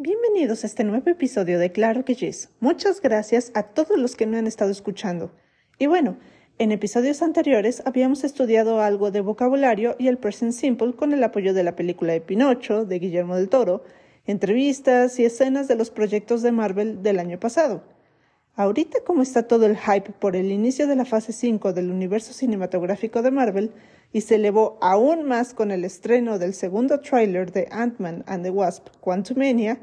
Bienvenidos a este nuevo episodio de Claro que Yes. Muchas gracias a todos los que me han estado escuchando. Y bueno, en episodios anteriores habíamos estudiado algo de vocabulario y el present simple con el apoyo de la película de Pinocho de Guillermo del Toro, entrevistas y escenas de los proyectos de Marvel del año pasado. Ahorita como está todo el hype por el inicio de la fase 5 del universo cinematográfico de Marvel y se elevó aún más con el estreno del segundo tráiler de Ant-Man and the Wasp Quantumania,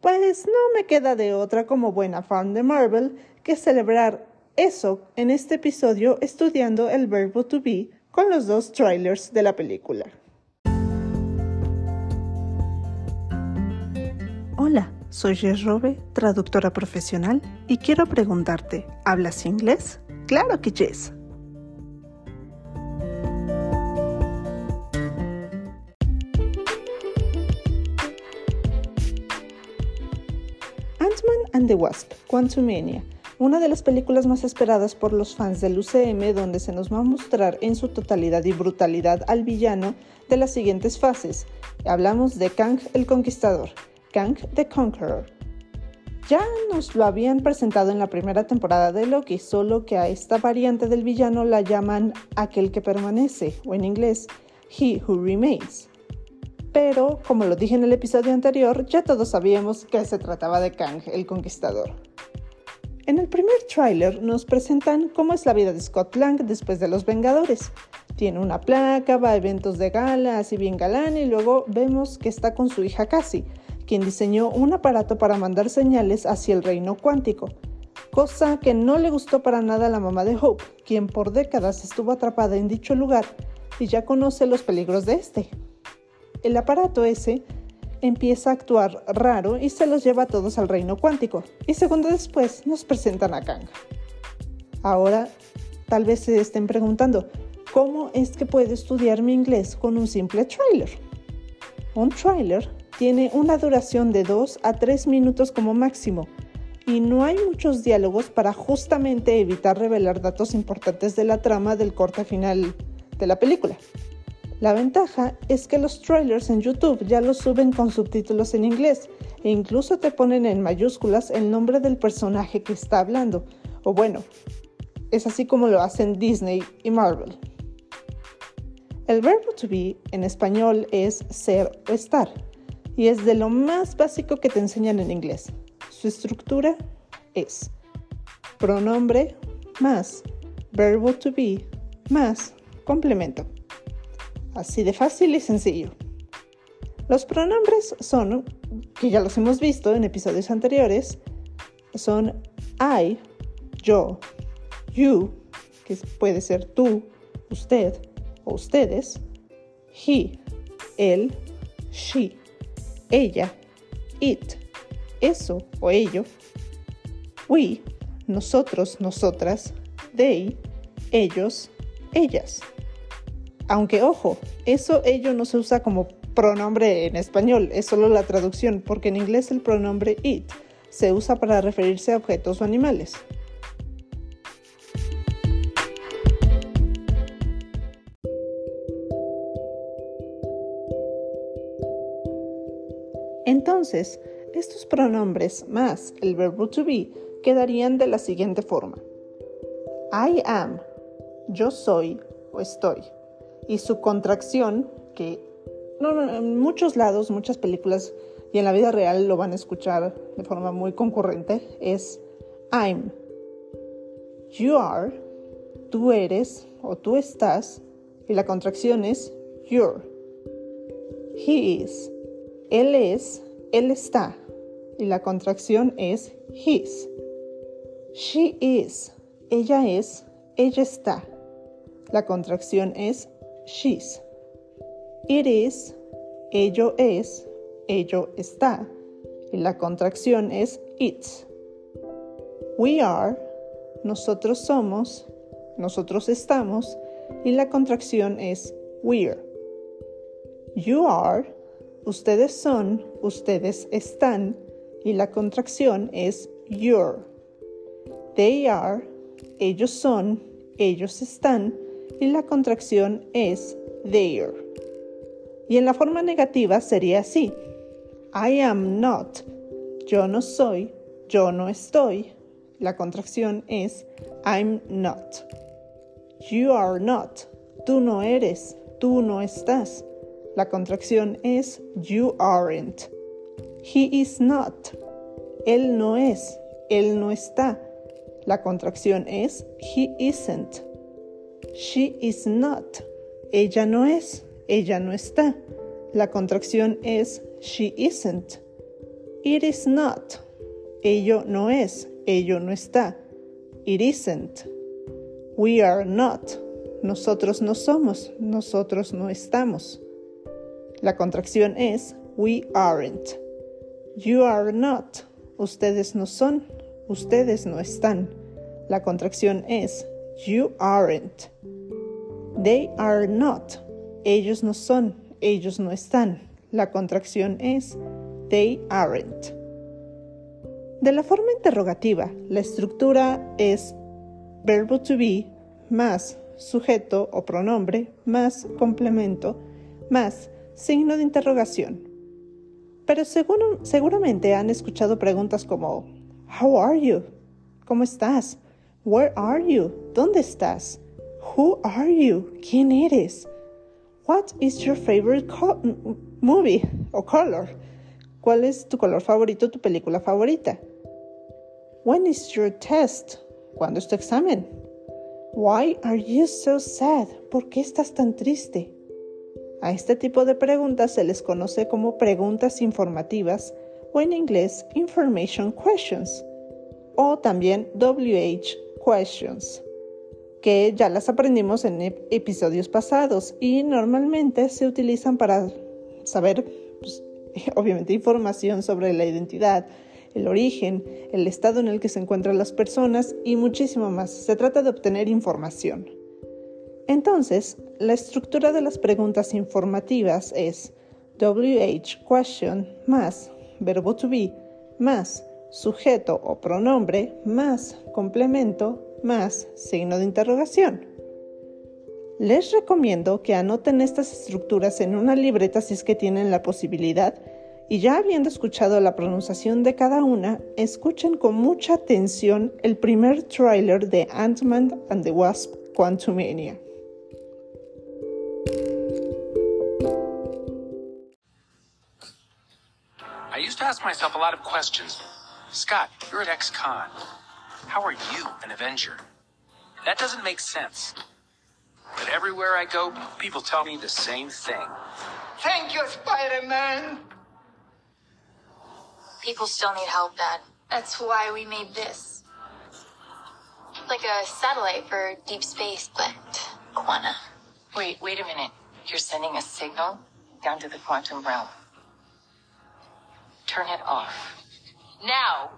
pues no me queda de otra como buena fan de Marvel que celebrar eso en este episodio estudiando el verbo to be con los dos trailers de la película. Hola, soy Jess Robe, traductora profesional, y quiero preguntarte, ¿hablas inglés? Claro que Jess. The Wasp, Quantumania una de las películas más esperadas por los fans del UCM donde se nos va a mostrar en su totalidad y brutalidad al villano de las siguientes fases. Hablamos de Kang el Conquistador, Kang the Conqueror. Ya nos lo habían presentado en la primera temporada de Loki, solo que a esta variante del villano la llaman aquel que permanece, o en inglés, He Who Remains. Pero, como lo dije en el episodio anterior, ya todos sabíamos que se trataba de Kang el Conquistador. En el primer tráiler nos presentan cómo es la vida de Scott Lang después de Los Vengadores. Tiene una placa, va a eventos de gala, así bien galán, y luego vemos que está con su hija Cassie, quien diseñó un aparato para mandar señales hacia el reino cuántico, cosa que no le gustó para nada a la mamá de Hope, quien por décadas estuvo atrapada en dicho lugar y ya conoce los peligros de este. El aparato ese empieza a actuar raro y se los lleva a todos al reino cuántico. Y segundos después nos presentan a Kang. Ahora, tal vez se estén preguntando, ¿cómo es que puedo estudiar mi inglés con un simple trailer? Un trailer tiene una duración de 2 a 3 minutos como máximo y no hay muchos diálogos para justamente evitar revelar datos importantes de la trama del corte final de la película. La ventaja es que los trailers en YouTube ya los suben con subtítulos en inglés e incluso te ponen en mayúsculas el nombre del personaje que está hablando. O bueno, es así como lo hacen Disney y Marvel. El verbo to be en español es ser o estar y es de lo más básico que te enseñan en inglés. Su estructura es pronombre más verbo to be más complemento. Así de fácil y sencillo. Los pronombres son, que ya los hemos visto en episodios anteriores, son I, yo, you, que puede ser tú, usted o ustedes, he, él, she, ella, it, eso o ello, we, nosotros, nosotras, they, ellos, ellas. Aunque ojo, eso ello no se usa como pronombre en español, es solo la traducción, porque en inglés el pronombre it se usa para referirse a objetos o animales. Entonces, estos pronombres más el verbo to be quedarían de la siguiente forma. I am, yo soy o estoy y su contracción, que en muchos lados, muchas películas y en la vida real lo van a escuchar de forma muy concurrente, es I'm. You are, tú eres o tú estás, y la contracción es you're. He is, él es, él está, y la contracción es his. She is, ella es, ella está. La contracción es she's. It is, ello es, ello está. Y la contracción es it's. We are, nosotros somos, nosotros estamos. Y la contracción es we're. You are, ustedes son, ustedes están. Y la contracción es you're. They are, ellos son, ellos están y la contracción es there. Y en la forma negativa sería así. I am not. Yo no soy, yo no estoy. La contracción es I'm not. You are not. Tú no eres, tú no estás. La contracción es you aren't. He is not. Él no es, él no está. La contracción es he isn't. She is not. Ella no es, ella no está. La contracción es she isn't. It is not. Ello no es, ello no está. It isn't. We are not. Nosotros no somos, nosotros no estamos. La contracción es we aren't. You are not. Ustedes no son, ustedes no están. La contracción es you aren't. They are not. Ellos no son, ellos no están. La contracción es they aren't. De la forma interrogativa, la estructura es verbo to be más sujeto o pronombre más complemento más signo de interrogación. Pero seguramente han escuchado preguntas como How are you? ¿Cómo estás? Where are you? ¿Dónde estás? Who are you? ¿Quién eres? What is your favorite movie o color? ¿Cuál es tu color favorito, tu película favorita? When is your test? ¿Cuándo es tu examen? Why are you so sad? ¿Por qué estás tan triste? A este tipo de preguntas se les conoce como preguntas informativas o en inglés information questions o también WH questions, que ya las aprendimos en episodios pasados y normalmente se utilizan para saber, pues, obviamente, información sobre la identidad, el origen, el estado en el que se encuentran las personas y muchísimo más. Se trata de obtener información. Entonces, la estructura de las preguntas informativas es WH question más verbo to be más sujeto o pronombre más complemento más signo de interrogación. Les recomiendo que anoten estas estructuras en una libreta si es que tienen la posibilidad y ya habiendo escuchado la pronunciación de cada una, escuchen con mucha atención el primer tráiler de Ant-Man and the Wasp Quantumania. I used to ask myself a lot of questions. Scott, you're at ex-con. How are you an Avenger? That doesn't make sense. But everywhere I go, people tell me the same thing. Thank you, Spider-Man! People still need help, Dad. That's why we made this. Like a satellite for deep space, but quanta. Wait, wait a minute. You're sending a signal down to the quantum realm. Turn it off. Now!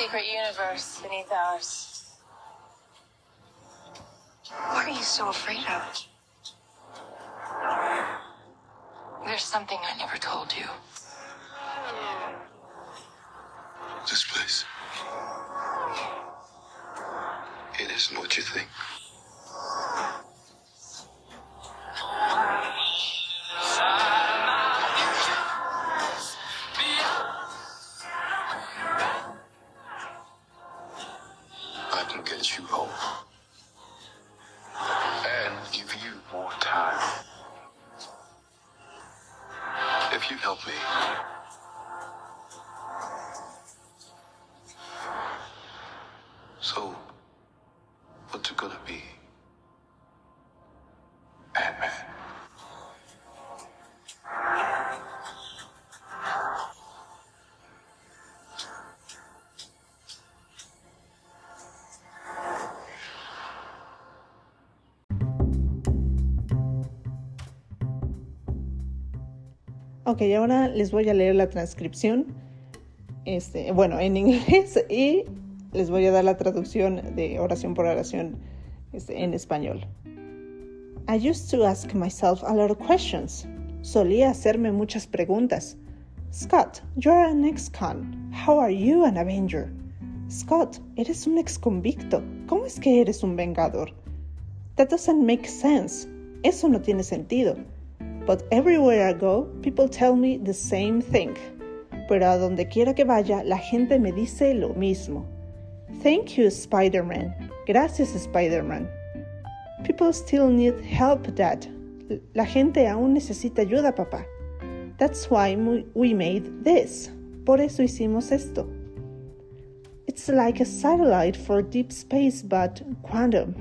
Universe beneath ours. What are you so afraid of? There's something I never told you. This place. It isn't what you think. What's ahora les voy a leer la transcripción, este, bueno, en inglés y les voy a dar la traducción de oración por oración este, en español. I used to ask myself a lot of questions. Solía hacerme muchas preguntas. Scott, you're an ex-con. How are you an Avenger? Scott, eres un ex-convicto. ¿Cómo es que eres un vengador? That doesn't make sense. Eso no tiene sentido. But everywhere I go, people tell me the same thing. Pero a donde quiera que vaya, la gente me dice lo mismo. Thank you, Spider-Man. Gracias, Spider-Man. People still need help, Dad. La gente aún necesita ayuda, papá. That's why we made this. Por eso hicimos esto. It's like a satellite for deep space, but quantum.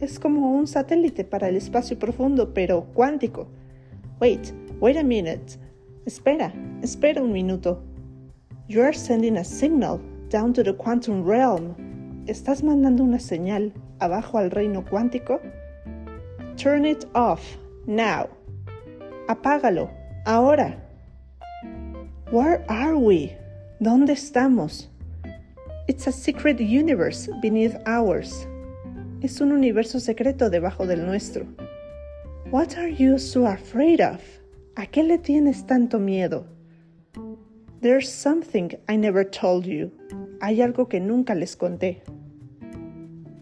Es como un satélite para el espacio profundo, pero cuántico. Wait, wait a minute. Espera, espera un minuto. You are sending a signal down to the quantum realm. ¿Estás mandando una señal abajo al reino cuántico? Turn it off, now. Apágalo, ahora. Where are we? ¿Dónde estamos? It's a secret universe beneath ours. Es un universo secreto debajo del nuestro. What are you so afraid of? ¿A qué le tienes tanto miedo? There's something I never told you. Hay algo que nunca les conté.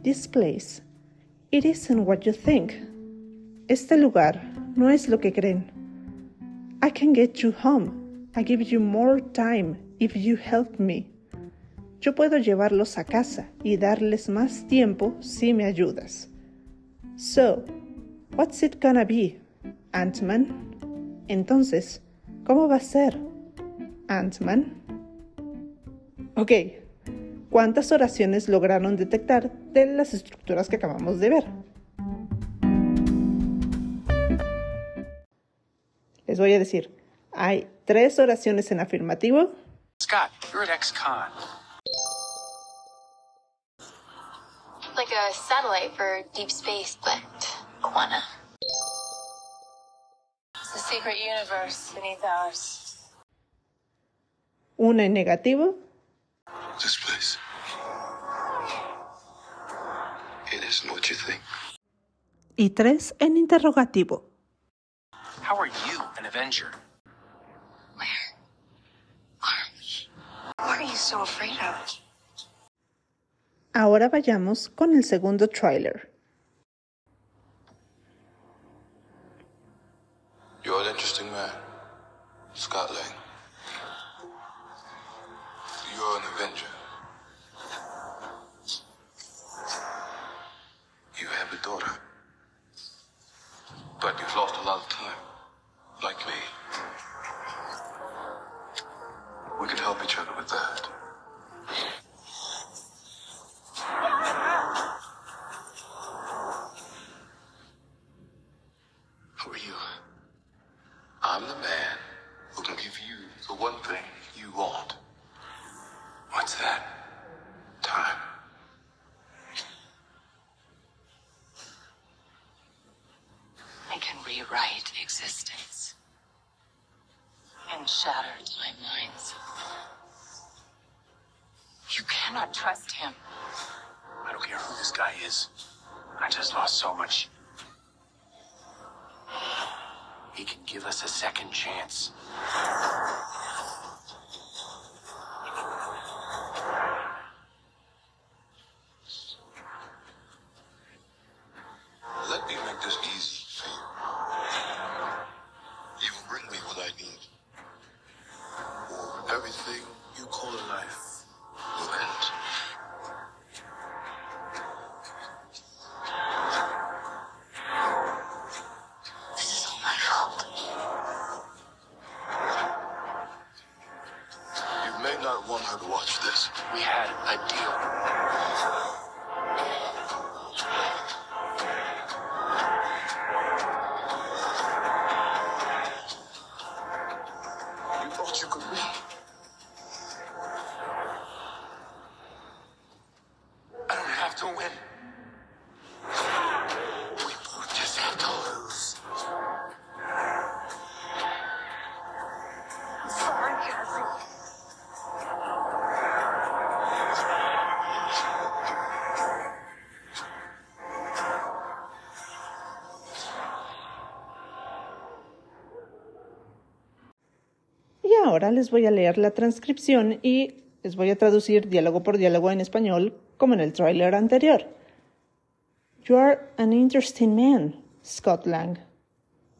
This place, it isn't what you think. Este lugar no es lo que creen. I can get you home. I give you more time if you help me. Yo puedo llevarlos a casa y darles más tiempo si me ayudas. So, what's it gonna be, Ant-Man? Entonces, ¿cómo va a ser, Ant-Man? Ok, ¿cuántas oraciones lograron detectar de las estructuras que acabamos de ver? Les voy a decir, hay tres oraciones en afirmativo. Scott, you're at ex-con. Like a satellite for deep space, but Quana. It's a secret universe beneath ours. Una en negativo. Isn't what you think. Y tres en interrogativo. How are you an Avenger? What are you so afraid of? Ahora vayamos con el segundo tráiler. You're an interesting man, Scott Lang. Rewrite existence and shatter timelines. You cannot trust him. I don't care who this guy is. I just lost so much. He can give us a second chance. Not want her to watch this. We had a deal. Les voy a leer la transcripción y les voy a traducir diálogo por diálogo en español como en el tráiler anterior. You are an interesting man, Scott Lang.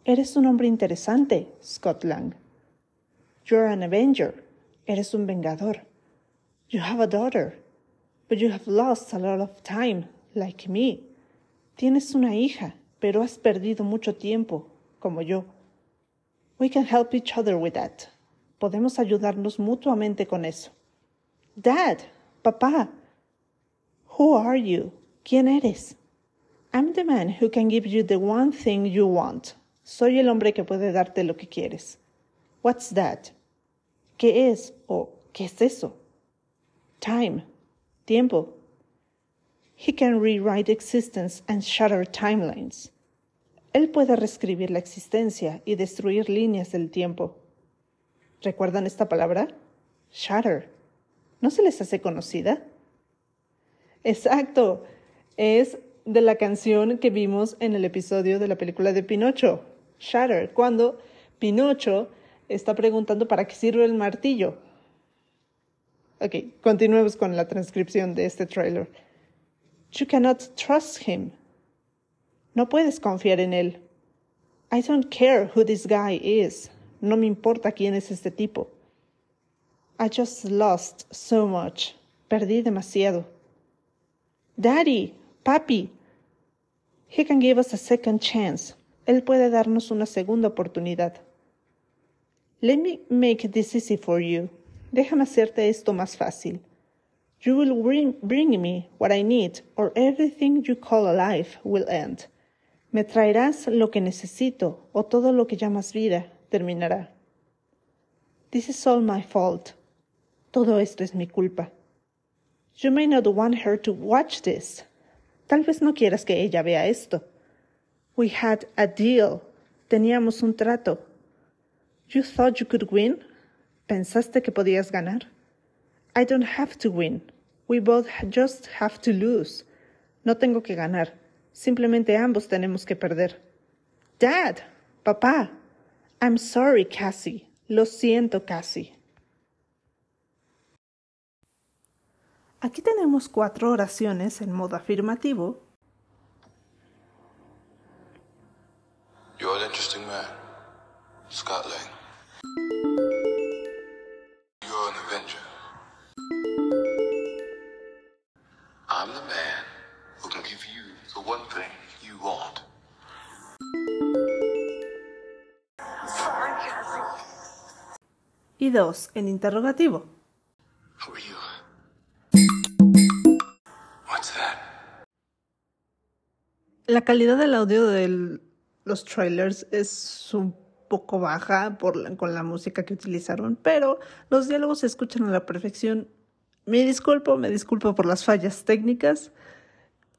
Eres un hombre interesante, Scott Lang. You're an Avenger. Eres un vengador. You have a daughter, but you have lost a lot of time, like me. Tienes una hija, pero has perdido mucho tiempo, como yo. We can help each other with that. Podemos ayudarnos mutuamente con eso. Dad, papá. Who are you? ¿Quién eres? I'm the man who can give you the one thing you want. Soy el hombre que puede darte lo que quieres. What's that? ¿Qué es o qué es eso? Time. Tiempo. He can rewrite existence and shatter timelines. Él puede reescribir la existencia y destruir líneas del tiempo. ¿Recuerdan esta palabra? Shatter. ¿No se les hace conocida? Exacto. Es de la canción que vimos en el episodio de la película de Pinocho, Shatter, cuando Pinocho está preguntando para qué sirve el martillo. Ok, continuemos con la transcripción de este trailer. You cannot trust him. No puedes confiar en él. I don't care who this guy is. No me importa quién es este tipo. I just lost so much. Perdí demasiado. Daddy, papi. He can give us a second chance. Él puede darnos una segunda oportunidad. Let me make this easy for you. Déjame hacerte esto más fácil. You will bring, bring me what I need, or everything you call alive will end. Me traerás lo que necesito, o todo lo que llamas vida terminará. This is all my fault. Todo esto es mi culpa. You may not want her to watch this. Tal vez no quieras que ella vea esto. We had a deal. Teníamos un trato. You thought you could win? ¿Pensaste que podías ganar? I don't have to win. We both just have to lose. No tengo que ganar. Simplemente ambos tenemos que perder. Dad, papá. I'm sorry, Cassie. Lo siento, Cassie. Aquí tenemos cuatro oraciones en modo afirmativo. Y dos en interrogativo. La calidad del audio de los trailers es un poco baja por la- con la música que utilizaron, pero los diálogos se escuchan a la perfección. Me disculpo, me disculpo por las fallas técnicas.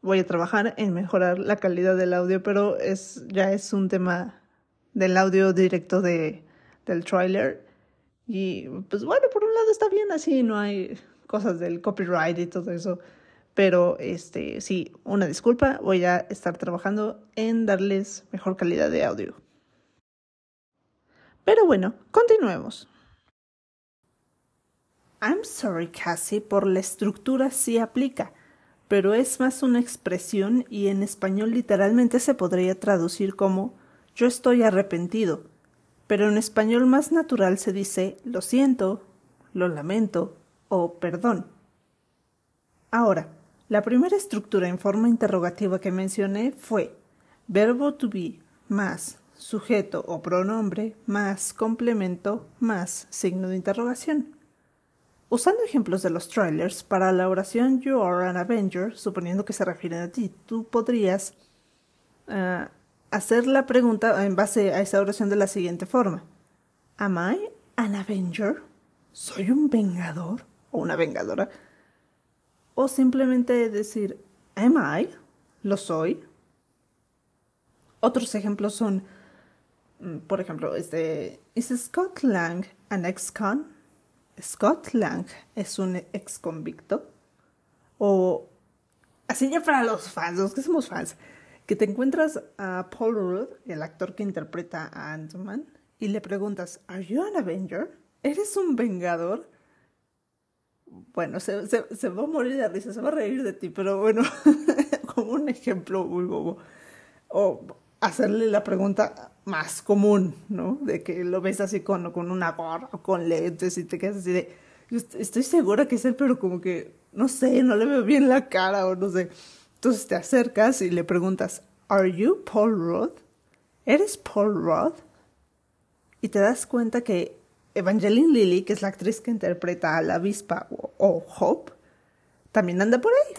Voy a trabajar en mejorar la calidad del audio, pero es ya es un tema del audio directo de, del trailer. Y pues bueno, por un lado está bien así, no hay cosas del copyright y todo eso. Pero este, sí, una disculpa, voy a estar trabajando en darles mejor calidad de audio. Pero bueno, continuemos. I'm sorry, Cassie, por la estructura sí aplica, pero es más una expresión y en español literalmente se podría traducir como yo estoy arrepentido, pero en español más natural se dice lo siento, lo lamento o perdón. Ahora, la primera estructura en forma interrogativa que mencioné fue verbo to be más sujeto o pronombre más complemento más signo de interrogación. Usando ejemplos de los trailers, para la oración You are an Avenger, suponiendo que se refieren a ti, tú podrías ah, hacer la pregunta en base a esa oración de la siguiente forma. Am I an Avenger? ¿Soy un vengador o una vengadora? O simplemente decir Am I? ¿Lo soy? Otros ejemplos son, mm, por ejemplo, este, ¿Is Scott Lang an ex-con? ¿Scott Lang es un ex convicto? O, así ya para los fans, los que somos fans, que te encuentras a Paul Rudd, el actor que interpreta a Ant-Man, y le preguntas, ¿Are you an Avenger? ¿Eres un vengador? Bueno, se, se, se va a morir de risa, se va a reír de ti, pero bueno, como un ejemplo muy bobo. O hacerle la pregunta más común, ¿no? De que lo ves así con, con una gorra o con lentes y te quedas así de, "Yo est- estoy segura que es él, pero como que, no sé, no le veo bien la cara o no sé. Entonces te acercas y le preguntas, ¿Are you Paul Rudd? ¿Eres Paul Rudd? Y te das cuenta que Evangeline Lilly, que es la actriz que interpreta a la avispa o, o Hope, también anda por ahí.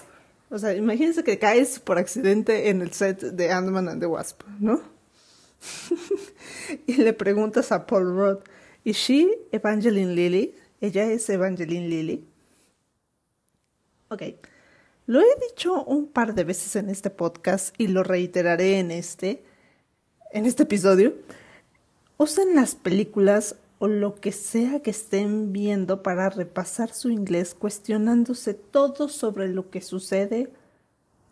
O sea, imagínense que caes por accidente en el set de Ant-Man and the Wasp, ¿no? y le preguntas a Paul Rudd, ¿is she Evangeline Lilly? ¿Ella es Evangeline Lilly? Ok. Lo he dicho un par de veces en este podcast y lo reiteraré en este, en este episodio. Usen las películas o lo que sea que estén viendo para repasar su inglés, cuestionándose todo sobre lo que sucede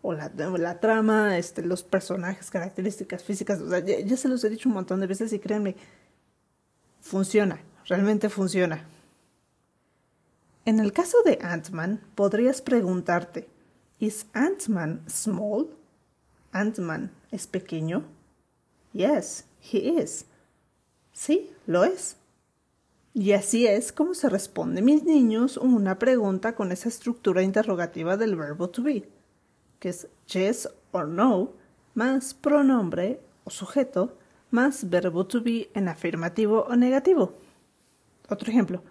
o la, trama, este, los personajes, características físicas. O sea, ya se los he dicho un montón de veces y créanme, funciona, realmente funciona. En el caso de Ant-Man, podrías preguntarte, ¿Is Ant-Man small? ¿Ant-Man es pequeño? Yes, he is. Sí, lo es. Y así es como se responde, mis niños, una pregunta con esa estructura interrogativa del verbo to be, que es yes or no, más pronombre o sujeto, más verbo to be en afirmativo o negativo. Otro ejemplo.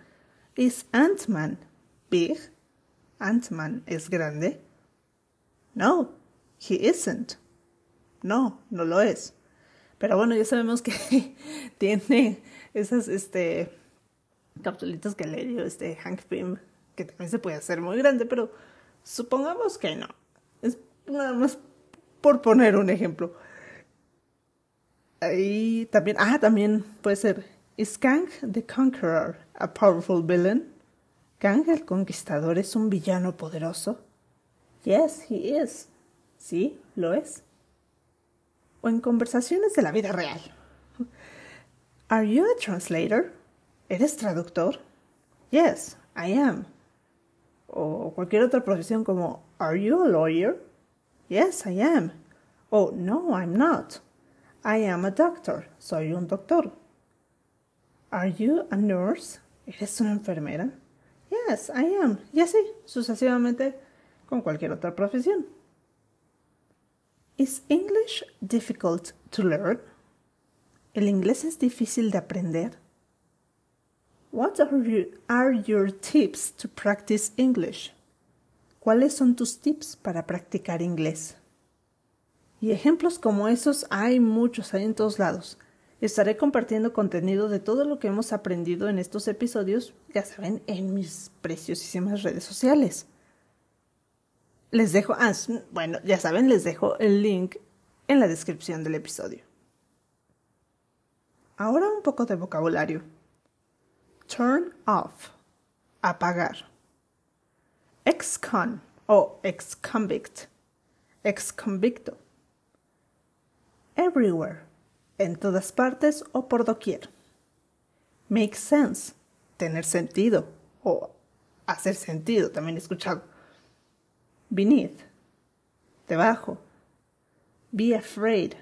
¿Is Ant-Man big? ¿Ant-Man es grande? No, he isn't. No, no lo es. Pero bueno, ya sabemos que tiene esas este, capsulitas que le dio este Hank Pym, que también se puede hacer muy grande, pero supongamos que no. Es nada más por poner un ejemplo. Ahí también, ah, también puede ser, ¿Is Kang the Conqueror a powerful villain? ¿Kang el Conquistador es un villano poderoso? Yes, he is. Sí, lo es o en conversaciones de la vida real. Are you a translator? ¿Eres traductor? Yes, I am. O cualquier otra profesión como Are you a lawyer? Yes, I am. Oh, no, I'm not. I am a doctor. Soy un doctor. Are you a nurse? ¿Eres una enfermera? Yes, I am. Y así, sucesivamente, con cualquier otra profesión. Is English difficult to learn? ¿El inglés es difícil de aprender? What are, you, are your tips to practice English? ¿Cuáles son tus tips para practicar inglés? Y ejemplos como esos hay muchos, hay en todos lados. Estaré compartiendo contenido de todo lo que hemos aprendido en estos episodios, ya saben, en mis preciosísimas redes sociales. Les dejo, ah, bueno, ya saben, les dejo el link en la descripción del episodio. Ahora un poco de vocabulario. Turn off, apagar. Ex-con o ex-convict, ex-convicto. Everywhere, en todas partes o por doquier. Make sense, tener sentido o hacer sentido, también he escuchado beneath, debajo. Be afraid,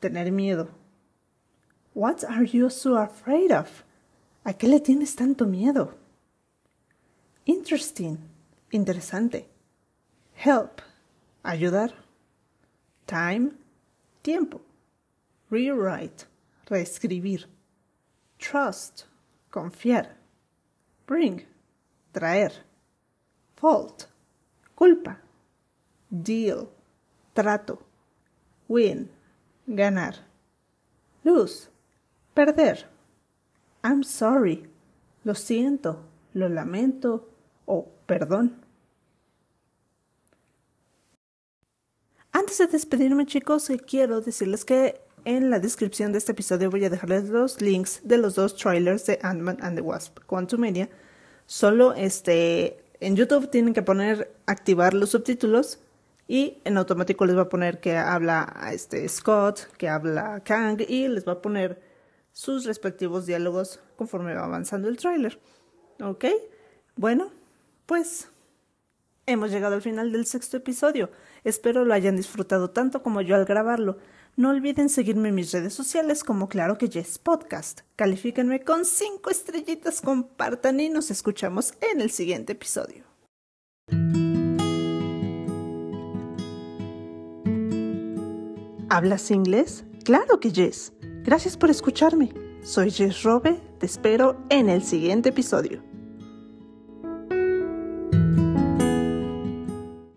tener miedo. What are you so afraid of? ¿A qué le tienes tanto miedo? Interesting, interesante. Help, ayudar. Time, tiempo. Rewrite, reescribir. Trust, confiar. Bring, traer. Fault, culpa, deal, trato, win, ganar, lose, perder, I'm sorry, lo siento, lo lamento. O perdón. Antes de despedirme chicos, quiero decirles que en la descripción de este episodio voy a dejarles los links de los dos trailers de Ant-Man and the Wasp, Quantumania. Solo este en YouTube tienen que poner activar los subtítulos y en automático les va a poner que habla este Scott, que habla Kang y les va a poner sus respectivos diálogos conforme va avanzando el tráiler. ¿Ok? Bueno, pues hemos llegado al final del sexto episodio. Espero lo hayan disfrutado tanto como yo al grabarlo. No olviden seguirme en mis redes sociales como Claro que Yes Podcast. Califíquenme con cinco estrellitas, compartan y nos escuchamos en el siguiente episodio. ¿Hablas inglés? Claro que yes. Gracias por escucharme. Soy Jess Robe, te espero en el siguiente episodio.